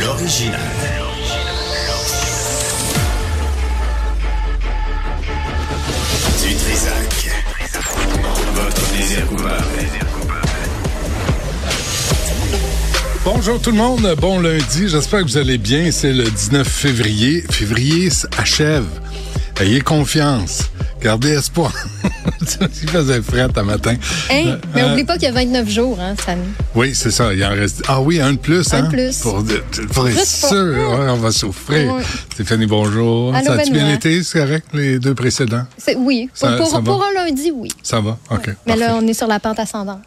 L'original. Du Trisac. Votre coupable. Bonjour tout le monde, bon lundi, j'espère que vous allez bien. C'est le 19 février. Février achève. Ayez confiance. Gardez espoir. Il faisait frais un matin. Hey, Euh, mais euh, oublie pas qu'il y a 29 jours, hein, Samy. Oui, c'est ça. Il en reste. Ah oui, un de plus, Un hein? plus. Pour, pour être pour- sûr, ouais, on va souffrir. Oui. Stéphanie, bonjour. Allô, ça a-tu bien été, c'est correct, les deux précédents? Oui, pour, Ça- pour- ça pour un lundi, oui. Ça va? OK. Mais là, on est sur la pente ascendante.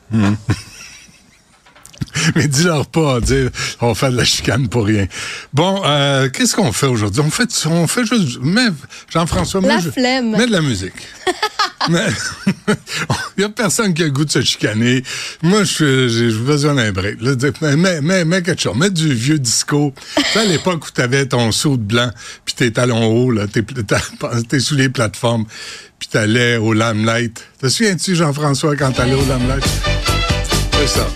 Mais dis-leur pas, dire, on fait de la chicane pour rien. Bon, euh, qu'est-ce qu'on fait aujourd'hui? On fait, on fait juste, mais, Jean-François, La mets, je- flemme. mets de la musique. Il y a personne qui a le goût de se chicaner. Moi, je j'ai besoin d'un break. Là, mets, mets, mets quelque chose. Mets du vieux disco. À l'époque où tu avais ton saut de blanc, puis tes talons hauts, t'es, sous les plateformes, puis t'allais au Lamelight. Te souviens-tu, Jean-François, quand t'allais au Lamelight? C'est ça.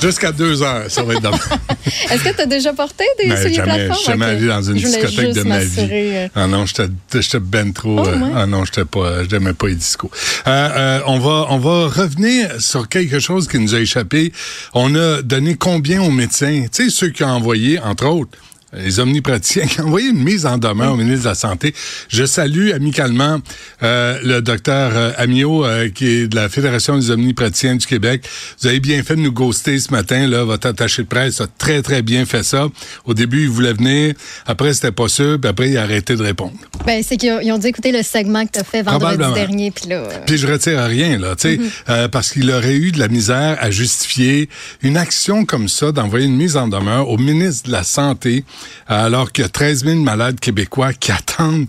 Jusqu'à deux heures, ça va être dommage. Est-ce que tu as déjà porté des Mais souliers jamais, plateforme? jamais Ok. allé dans une Je discothèque de ma vie. euh. Ah non, j'étais j'étais ben trop. Oh, euh, ouais. Ah non, j'étais pas, j'aimais pas les discos. Euh, euh, on va, on va revenir sur quelque chose qui nous a échappé. On a donné combien aux médecins? Tu sais ceux qui ont envoyé, entre autres. Les omnipraticiens qui ont envoyé une mise en demeure au ministre de la Santé. Je salue amicalement euh, le docteur euh, Amiot, euh, qui est de la Fédération des omnipraticiens du Québec. Vous avez bien fait de nous ghoster ce matin. Là, Votre attaché de presse a très, très bien fait ça. Au début, il voulait venir. Après, c'était pas sûr. Puis après, il a arrêté de répondre. Ben, c'est qu'ils ont, dû écouter le segment que tu as fait vendredi dernier. Puis là, euh, Puis je retire rien, là, tu sais, euh, parce qu'il aurait eu de la misère à justifier une action comme ça, d'envoyer une mise en demeure au ministre de la Santé, alors qu'il y a 13 000 malades québécois qui attendent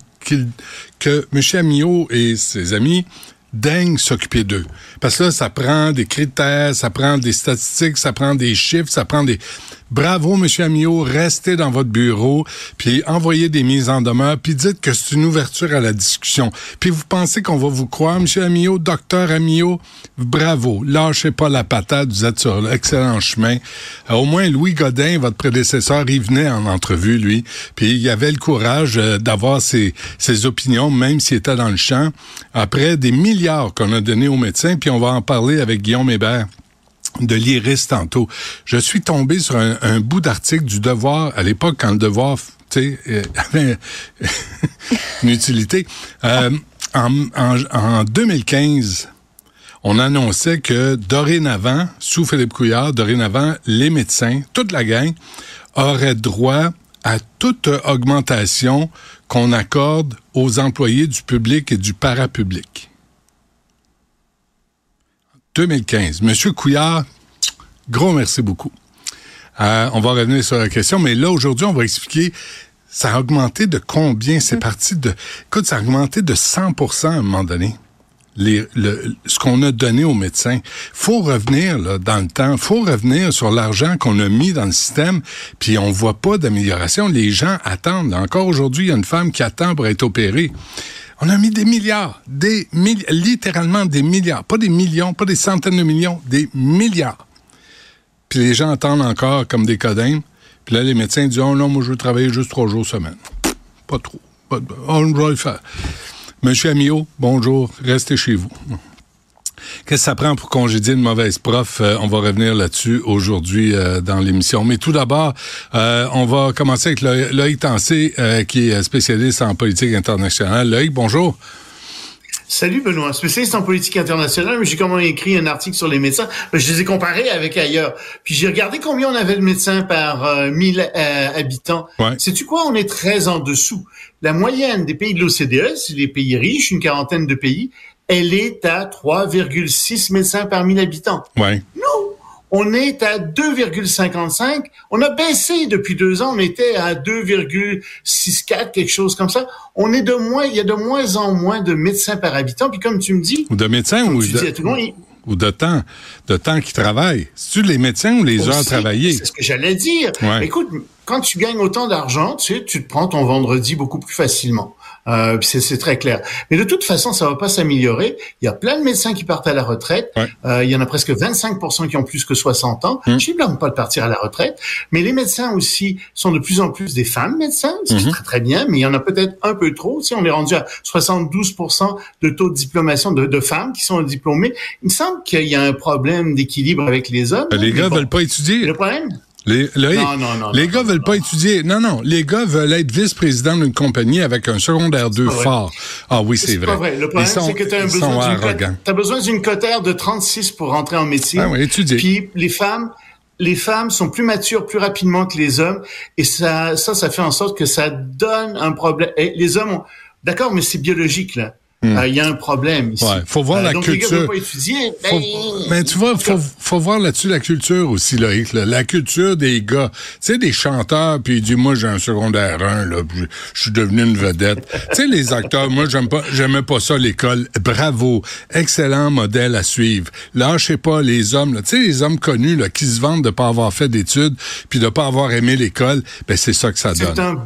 que M. Amiot et ses amis daignent s'occuper d'eux. Parce que là, ça prend des critères, ça prend des statistiques, ça prend des chiffres, ça prend des... Bravo, M. Amiot, restez dans votre bureau, puis envoyez des mises en demeure, puis dites que c'est une ouverture à la discussion. Puis vous pensez qu'on va vous croire, M. Amiot, docteur Amiot? Bravo, lâchez pas la patate, vous êtes sur l'excellent chemin. Euh, au moins, Louis Godin, votre prédécesseur, il venait en entrevue, lui, puis il avait le courage euh, d'avoir ses, ses opinions, même s'il était dans le champ, après des milliards qu'on a donnés aux médecins, puis on va en parler avec Guillaume Hébert de l'IRIS tantôt. Je suis tombé sur un, bout d'article du Devoir, à l'époque, quand le Devoir euh, avait une utilité. Euh, en, en, en 2015, on annonçait que dorénavant, sous Philippe Couillard, dorénavant, les médecins, toute la gang, auraient droit à toute augmentation qu'on accorde aux employés du public et du parapublic. 2015. Monsieur Couillard, gros merci beaucoup. Euh, on va revenir sur la question, mais là, aujourd'hui, on va expliquer ça a augmenté de combien? C'est parti de... Écoute, ça a augmenté de 100 à un moment donné. Les, le, ce qu'on a donné aux médecins. faut revenir là, dans le temps. faut revenir sur l'argent qu'on a mis dans le système, puis on voit pas d'amélioration. Les gens attendent. Encore aujourd'hui, il y a une femme qui attend pour être opérée. On a mis des milliards, des milli- littéralement des milliards, pas des millions, pas des centaines de millions, des milliards. Puis les gens attendent encore comme des codins. Puis là, les médecins disent Oh non, moi, je veux travailler juste trois jours semaine. Pas trop. Pas- On va le faire. Monsieur Amiot, bonjour. Restez chez vous. Qu'est-ce que ça prend pour congédier une mauvaise prof? Euh, on va revenir là-dessus aujourd'hui euh, dans l'émission. Mais tout d'abord, euh, on va commencer avec Lo- Loïc Tancé, qui est spécialiste en politique internationale. Loïc, bonjour. Salut Benoît, spécialiste en politique internationale, mais j'ai comment écrit un article sur les médecins. Ben, Je les ai comparés avec ailleurs. Puis j'ai regardé combien on avait de médecins par euh, 1000 euh, habitants. Ouais. Sais-tu quoi? On est très en dessous. La moyenne des pays de l'OCDE, c'est les pays riches, une quarantaine de pays, elle est à 3,6 médecins par 1000 habitants. Ouais. Nous, on est à 2,55. On a baissé depuis deux ans. On était à 2,64, quelque chose comme ça. On est de moins, il y a de moins en moins de médecins par habitant. Puis comme tu me dis, Ou de médecins ou tu de, dis à tout le monde, il- ou de temps, de temps qui travaillent. C'est-tu les médecins ou les heures travaillées? C'est ce que j'allais dire. Ouais. Écoute, quand tu gagnes autant d'argent, tu sais, tu te prends ton vendredi beaucoup plus facilement. Euh, c'est très clair. Mais de toute façon, ça va pas s'améliorer. Il y a plein de médecins qui partent à la retraite. Euh, il y en a presque 25% qui ont plus que 60 ans. Mmh. Je ne blâme pas de partir à la retraite. Mais les médecins aussi sont de plus en plus des femmes médecins, ce qui est mmh. très très bien. Mais il y en a peut-être un peu trop. Si on est rendu à 72% de taux de diplomation de, de, femmes qui sont diplômées, il me semble qu'il y a un problème d'équilibre avec les hommes. Les gars veulent pas étudier. Le problème, les, non, non, non, les gars veulent pas étudier. Non, non. Les gars veulent être vice-président d'une compagnie avec un secondaire 2 fort. Ah oui, c'est vrai. Pas vrai. Le problème, c'est que tu as besoin as besoin d'une cotère de 36 pour rentrer en médecine. Ah oui, étudier. Puis les femmes, les femmes sont plus matures plus rapidement que les hommes et ça, ça, ça fait en sorte que ça donne un problème. Et les hommes ont, d'accord, mais c'est biologique, là. Hmm. Euh, il y a un problème ici. Ouais, faut voir euh, la donc culture. Les gars pas étudier, ben, mais tu vois, faut, faut voir là-dessus la culture aussi, Loïc. Là. La culture des gars. Tu sais, des chanteurs, puis il dit, moi, j'ai un secondaire 1, là, je suis devenu une vedette. tu sais, les acteurs, moi, j'aime pas, j'aimais pas ça, l'école. Bravo. Excellent modèle à suivre. Lâchez pas les hommes, Tu sais, les hommes connus, là, qui se vendent de pas avoir fait d'études, puis de pas avoir aimé l'école, ben, c'est ça que ça donne.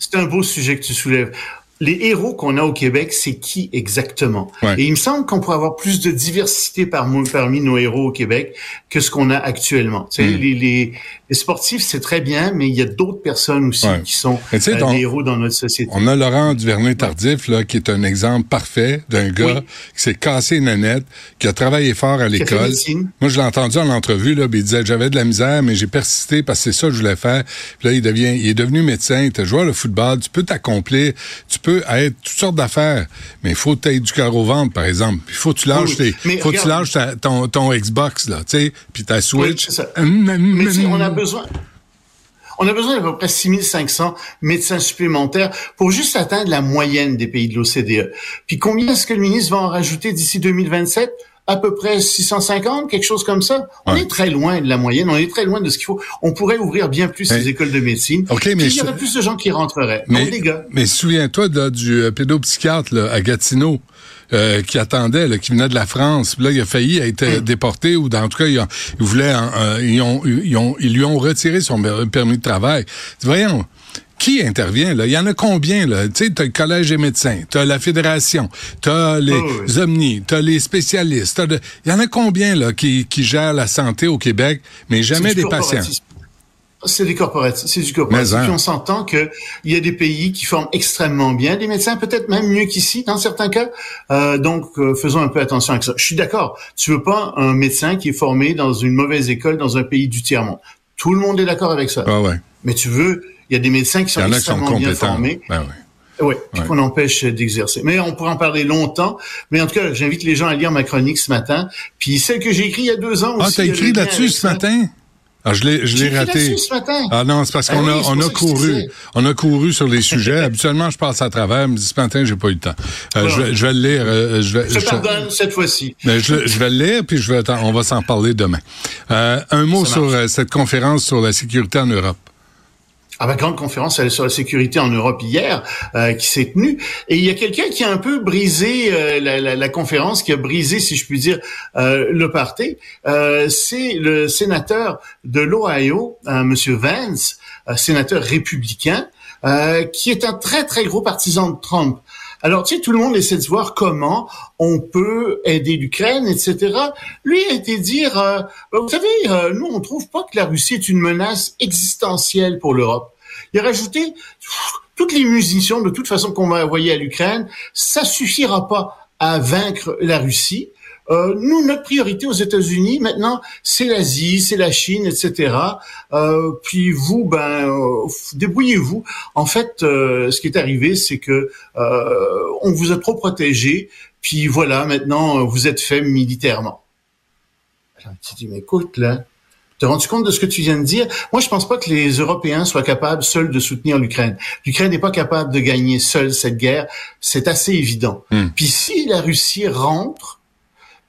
C'est un beau sujet que tu soulèves les héros qu'on a au Québec, c'est qui exactement? Et il me semble qu'on pourrait avoir plus de diversité parmi nos héros au Québec que ce qu'on a actuellement. Mm. les, les, les, sportifs, c'est très bien, mais il y a d'autres personnes aussi qui sont euh, des héros dans notre société. On a Laurent Duvernay-Tardif, là, qui est un exemple parfait d'un gars qui s'est cassé une nanette, qui a travaillé fort à l'école. Moi, je l'ai entendu en entrevue, là, il disait, j'avais de la misère, mais j'ai persisté parce que c'est ça que je voulais faire. Puis là, il devient, il est devenu médecin, il était joueur de football, tu peux t'accomplir, tu peux être toutes sortes d'affaires, mais il faut que tu du cœur au ventre, par exemple. Il faut que tu lâches, faut tu lâches ton, ton Xbox, là, tu sais, puis ta Switch. mais on a besoin... On a besoin d'à peu près 6500 médecins supplémentaires pour juste atteindre la moyenne des pays de l'OCDE. Puis combien est-ce que le ministre va en rajouter d'ici 2027? À peu près 650, quelque chose comme ça. On est très loin de la moyenne, on est très loin de ce qu'il faut. On pourrait ouvrir bien plus ces écoles de médecine. Okay, mais il y aurait plus de gens qui rentreraient. Mais, les gars. mais souviens-toi du euh, pédopsychiatre là, à Gatineau. Euh, qui attendait, là, qui venait de la France. là, il a failli être hmm. déporté ou dans, en tout cas, il, voulait, ils, ont, ils, ont, ils lui ont retiré son permis de travail. Voyons, qui intervient là? Il y en a combien là? Tu sais, t'as le collège des médecins, t'as la fédération, t'as les oh, omnis, t'as les spécialistes. Il y en a combien là qui, qui gèrent la santé au Québec, mais jamais des patients? C'est des corporatifs, c'est du corporatif. Hein. on s'entend que il y a des pays qui forment extrêmement bien des médecins, peut-être même mieux qu'ici dans certains cas. Euh, donc, euh, faisons un peu attention à ça. Je suis d'accord. Tu veux pas un médecin qui est formé dans une mauvaise école dans un pays du tiers monde. Tout le monde est d'accord avec ça. Ah ouais. Mais tu veux il y a des médecins qui sont extrêmement bien formés. Ben oui. Oui, puis qu'on empêche d'exercer. Mais on pourrait en parler longtemps. Mais en tout cas, j'invite les gens à lire ma chronique ce matin. Puis celle que j'ai écrite il y a deux ans ah, aussi. Ah, t'as écrit là-dessus ce matin? Ah, je l'ai, je l'ai raté. Ce matin. Ah non, c'est parce ben qu'on a, on a couru, on a couru sur les sujets. Habituellement, je passe à travers, mais ce matin, j'ai pas eu le temps. Euh, je, vais, je, vais, le lire. Euh, je, vais, je, pardonne cette fois-ci. Mais je, je, vais le lire, puis je vais, on va s'en parler demain. Euh, un mot sur euh, cette conférence sur la sécurité en Europe à ma grande conférence sur la sécurité en Europe hier euh, qui s'est tenue et il y a quelqu'un qui a un peu brisé euh, la, la, la, conférence, qui a brisé, si je puis dire, euh, le party. Euh, c'est le sénateur de l'Ohio, Monsieur Vance, sénateur républicain, qui est un très très gros partisan de Trump. Alors, tu sais, tout le monde essaie de voir comment on peut aider l'Ukraine, etc. Lui a été dire, euh, vous savez, euh, nous, on trouve pas que la Russie est une menace existentielle pour l'Europe. Il a rajouté, toutes les munitions, de toute façon, qu'on va envoyer à l'Ukraine, ça suffira pas à vaincre la Russie. Euh, nous, notre priorité aux États-Unis maintenant, c'est l'Asie, c'est la Chine, etc. Euh, puis vous, ben, euh, débrouillez-vous. En fait, euh, ce qui est arrivé, c'est que on vous a trop protégé. Puis voilà, maintenant, vous êtes fait militairement. Alors, tu dis, mais écoute, là, te rends-tu compte de ce que tu viens de dire? Moi, je pense pas que les Européens soient capables seuls de soutenir l'Ukraine. L'Ukraine n'est pas capable de gagner seule cette guerre. C'est assez évident. Hmm. Puis si la Russie rentre,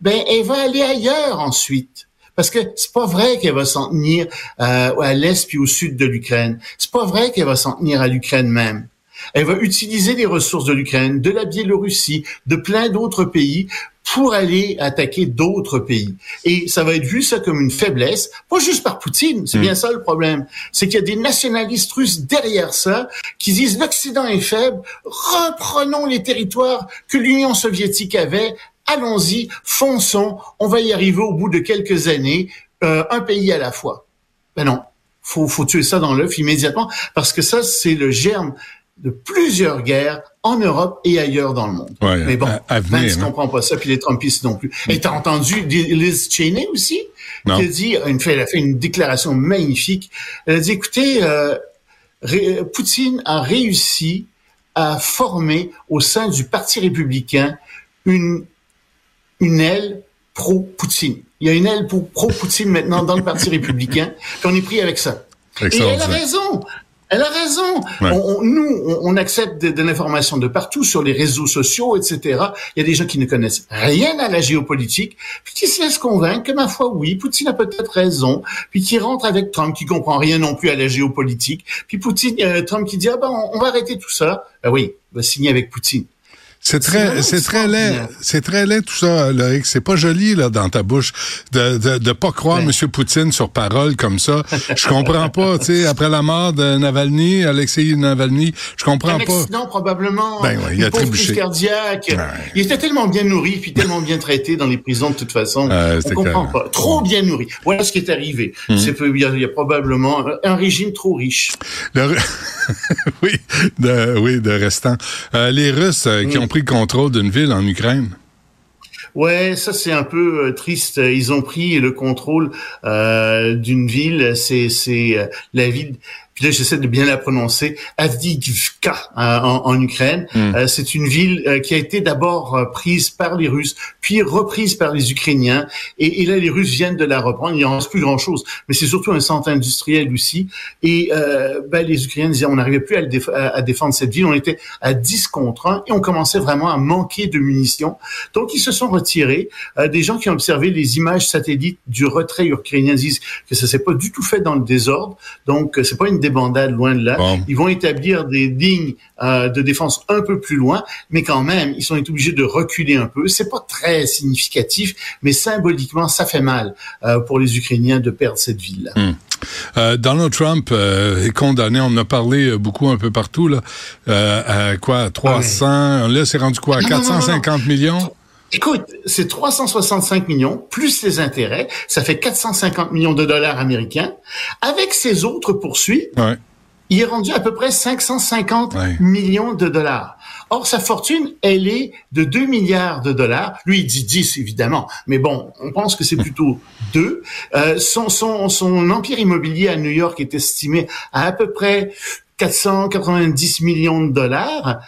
ben elle va aller ailleurs ensuite. Parce que c'est pas vrai qu'elle va s'en tenir euh, à l'est puis au sud de l'Ukraine. C'est pas vrai qu'elle va s'en tenir à l'Ukraine même. Elle va utiliser les ressources de l'Ukraine, de la Biélorussie, de plein d'autres pays pour aller attaquer d'autres pays. Et ça va être vu ça comme une faiblesse, pas juste par Poutine, c'est bien ça le problème. C'est qu'il y a des nationalistes russes derrière ça qui disent l'Occident est faible, reprenons les territoires que l'Union soviétique avait, allons-y, fonçons, on va y arriver au bout de quelques années, euh, un pays à la fois. Ben non, faut, faut tuer ça dans l'œuf immédiatement parce que ça, c'est le germe de plusieurs guerres en Europe et ailleurs dans le monde. Mais bon, à, venir, ne hein. comprend pas ça, puis les Trumpistes non plus. Et t'as entendu Liz Cheney aussi, qui a dit, une, elle a fait une déclaration magnifique. Elle a dit, écoutez, euh, Poutine a réussi à former au sein du Parti républicain une, une aile pro-Poutine. Il y a une aile pro-Poutine maintenant dans le Parti républicain, puis on est pris avec ça. Et elle a raison. Elle a raison. On, nous, on, accepte de, l'information de partout sur les réseaux sociaux, etc. Il y a des gens qui ne connaissent rien à la géopolitique, puis qui se laissent convaincre que ma foi, oui, Poutine a peut-être raison, puis qui rentre avec Trump qui comprend rien non plus à la géopolitique, puis Poutine, euh, Trump qui dit ah ben on, va arrêter tout ça. Ben oui, on va signer avec Poutine. C'est très, c'est très laid. C'est très laid tout ça, Loïc. C'est pas joli là dans ta bouche de de, de pas croire M. Poutine sur parole comme ça. Je comprends pas. Tu sais, après la mort de Navalny, Alexei Navalny, je comprends pas. Non, probablement. Ben ouais, il a trébuché. cardiaque. Il était tellement bien nourri puis tellement bien traité dans les prisons de toute façon. on comprend pas. Trop bien nourri. Voilà ce qui est arrivé. Mhm. C'est il y, a, probablement un régime trop riche. oui, de, oui, de restant. Euh, les Russes euh, qui ont pris le contrôle d'une ville en Ukraine? Ouais, ça c'est un peu euh, triste. Ils ont pris le contrôle euh, d'une ville. C'est c'est euh, la ville puis là j'essaie de bien la prononcer, Avdiivka euh, en, en, Ukraine. Hmm. Euh, c'est une ville euh, qui a été d'abord prise par les Russes, puis reprise par les Ukrainiens, et, et, là les Russes viennent de la reprendre. Il en reste plus grand chose, mais c'est surtout un centre industriel aussi. Et ben, les Ukrainiens disaient on n'arrivait plus à, à, défendre cette ville, on était à 10 contre 1 et on commençait vraiment à manquer de munitions. Donc ils se sont retirés. des gens qui ont observé les images satellites du retrait ukrainien disent que ça s'est pas du tout fait dans le désordre. Donc c'est pas une bandades loin de là. Ils vont établir des lignes euh, de défense un peu plus loin, mais quand même, ils sont obligés de reculer un peu. C'est pas très significatif, mais symboliquement, ça fait mal euh, pour les Ukrainiens de perdre cette ville-là. Hmm. Euh, Donald Trump est condamné, on en a parlé beaucoup un peu partout, là, à quoi, 300, ah là c'est rendu quoi, à 450 millions? Écoute, c'est 365 millions plus les intérêts, ça fait 450 millions de dollars américains. Avec ses autres poursuites, il est rendu à peu près 550 millions de dollars. Or, sa fortune, elle est de 2 milliards de dollars. Lui, il dit 10, évidemment. Mais bon, on pense que c'est plutôt 2. Euh, son, son, son empire immobilier à New York est estimé à à peu près 490 millions de dollars.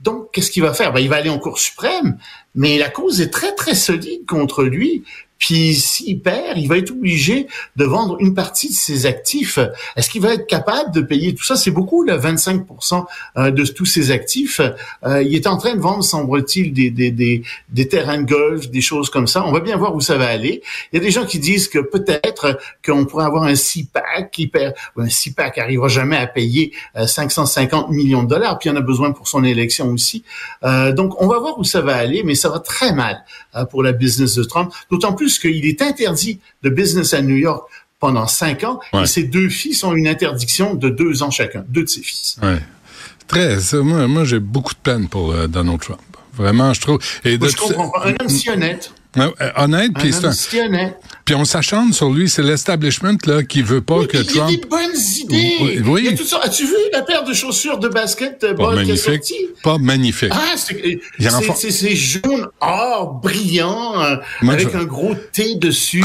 Donc, qu'est-ce qu'il va faire? Ben, il va aller en Cour suprême, mais la cause est très, très solide contre lui. Puis s'il perd, il va être obligé de vendre une partie de ses actifs. Est-ce qu'il va être capable de payer tout ça? C'est beaucoup, là, 25% euh, de tous ses actifs. Euh, il est en train de vendre, semble-t-il, des, des, des, des, terrains de golf, des choses comme ça. On va bien voir où ça va aller. Il y a des gens qui disent que peut-être qu'on pourrait avoir un CIPAC qui perd, un CIPAC arrivera jamais à payer 550 euh, millions de dollars, puis il en a besoin pour son élection aussi. donc, on va voir où ça va aller, mais ça va très mal pour la business de Trump, d'autant plus qu'il est interdit de business à New York pendant cinq ans et ses deux fils ont une interdiction de deux ans chacun, deux de ses fils. Ouais. Très. Moi, moi j'ai beaucoup de peine pour euh, Donald Trump. Vraiment, je trouve. Et je comprends pas. Un homme si honnête. Euh, honnête, puis Puis on s'acharne sur lui, c'est l'establishment là qui veut pas que Trump. Il y a des bonnes idées. Oui. Il y a toutes sortes. As-tu vu la paire de chaussures de basket euh, pas magnifique. Pas magnifique. Ah, c'est c'est jaune or brillant euh, avec un gros T dessus,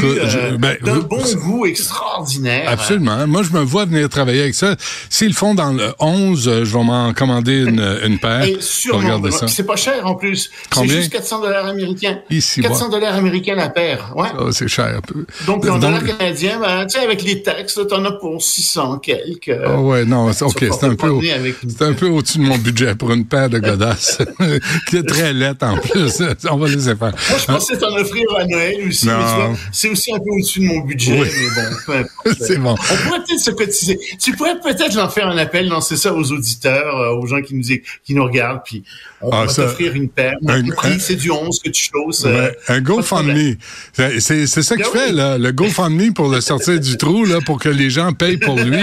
ben, d'un bon goût extraordinaire. Absolument. Moi, je me vois venir travailler avec ça. S'ils font dans le 11, je vais m'en commander une, une paire. Et sûrement. C'est pas cher en plus. C'est juste 400 dollars américains. Ici, 400 dollars américains la paire. Ouais. c'est cher. Donc, en dollars canadiens, ben, tu sais, avec les taxes, t'en as pour 600 quelques. Ah ouais, non, c'est- ok, c'est un peu, avec c'est un peu au-dessus de mon budget pour une paire de godasses qui est très laite en plus. On va laisser faire. Moi, je pensais t'en offrir à Noël aussi, Non. mais tu vois, c'est aussi un peu au-dessus de mon budget, Oui. mais bon, peu importe. C'est bon. On pourrait peut-être se cotiser. Tu pourrais peut-être en faire un appel, lancer ça aux auditeurs, euh, aux gens qui nous, qui nous regardent, puis on Ah, va t'offrir une paire. un- c'est du 11 que tu choses. euh, Ouais, un GoFundMe. C'est c'est- c'est ça que tu Oui. là. Le GoFundMe pour le sortir du trou, là, pour que les gens payent pour lui.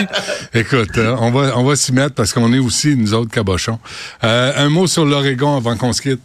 Écoute, euh, on va, on s'y mettre parce qu'on est aussi, nous autres, cabochons. Euh, un mot sur l'Oregon avant qu'on se quitte.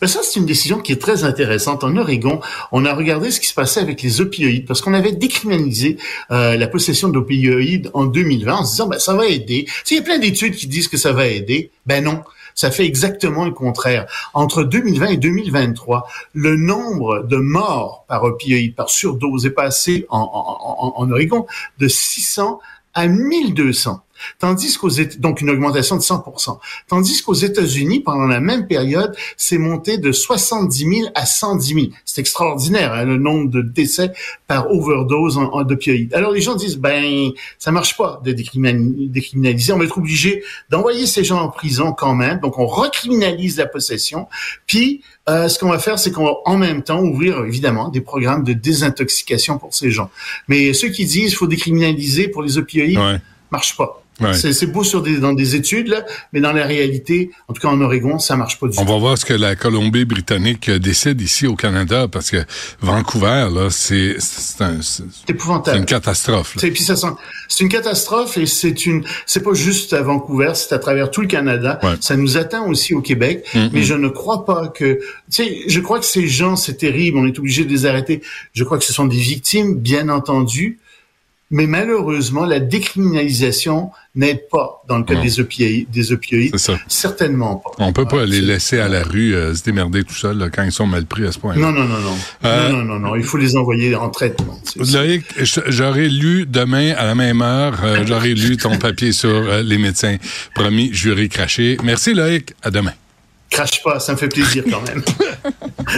Ben ça, c'est une décision qui est très intéressante. En Oregon, on a regardé ce qui se passait avec les opioïdes parce qu'on avait décriminalisé euh, la possession d'opioïdes en 2020 en se disant ben ça va aider. Tu sais, il y a plein d'études qui disent que ça va aider. Ben non. Ça fait exactement le contraire. Entre 2020 et 2023, le nombre de morts par opioïdes, par surdose, est passé en, en, en Oregon de 600 à 1200. Tandis qu'aux donc une augmentation de 100%. Tandis qu'aux États-Unis, pendant la même période, c'est monté de 70 000 à 110 000. C'est extraordinaire hein, le nombre de décès par overdose en, en d'opioïdes. Alors les gens disent ben ça marche pas de décriminali- décriminaliser. On va être obligé d'envoyer ces gens en prison quand même. Donc on recriminalise la possession. Puis euh, ce qu'on va faire, c'est qu'on va en même temps ouvrir évidemment des programmes de désintoxication pour ces gens. Mais ceux qui disent faut décriminaliser pour les opioïdes, Ouais. marche pas. Ouais. C'est beau sur des, dans des études, là, mais dans la réalité, en tout cas en Oregon, ça marche pas du On tout. va voir ce que la Colombie-Britannique euh, décide ici au Canada parce que Vancouver, là, c'est c'est un- épouvantable. une catastrophe. C'est une catastrophe et c'est une c'est pas juste à Vancouver, c'est à travers tout le Canada. Ouais. Ça nous atteint aussi au Québec, Mhm. mais je ne crois pas que tu sais, je crois que ces gens c'est terrible, on est obligé de les arrêter. Je crois que ce sont des victimes bien entendu, mais malheureusement la décriminalisation n'aide pas dans le cas Non. des opioïdes, des opioïdes, certainement pas. On peut pas les laisser à la rue euh, se démerder tout seul là, quand ils sont mal pris à ce point. Non non non non. Euh, non non non non, il faut les envoyer en traitement. Loïc, j'aurais lu demain à la même heure, euh, j'aurais lu ton papier sur euh, les médecins. Promis, juré craché. Merci Loïc, à demain. Crache pas, ça me fait plaisir quand même.